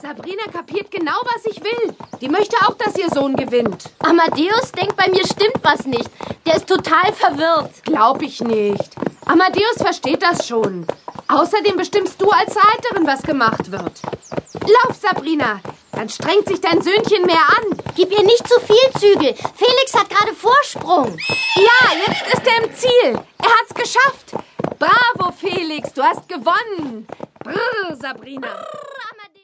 Sabrina kapiert genau, was ich will. Die möchte auch, dass ihr Sohn gewinnt. Amadeus denkt, bei mir stimmt was nicht. Der ist total verwirrt. Glaub ich nicht. Amadeus versteht das schon. Außerdem bestimmst du als Leiterin, was gemacht wird. Lauf, Sabrina. Dann strengt sich dein Söhnchen mehr an. Gib ihr nicht zu viel Zügel. Felix hat gerade Vorsprung. Ja, jetzt ist er im Ziel. Er hat's geschafft. Bravo, Felix. Du hast gewonnen. Brrr, Sabrina. Brrr,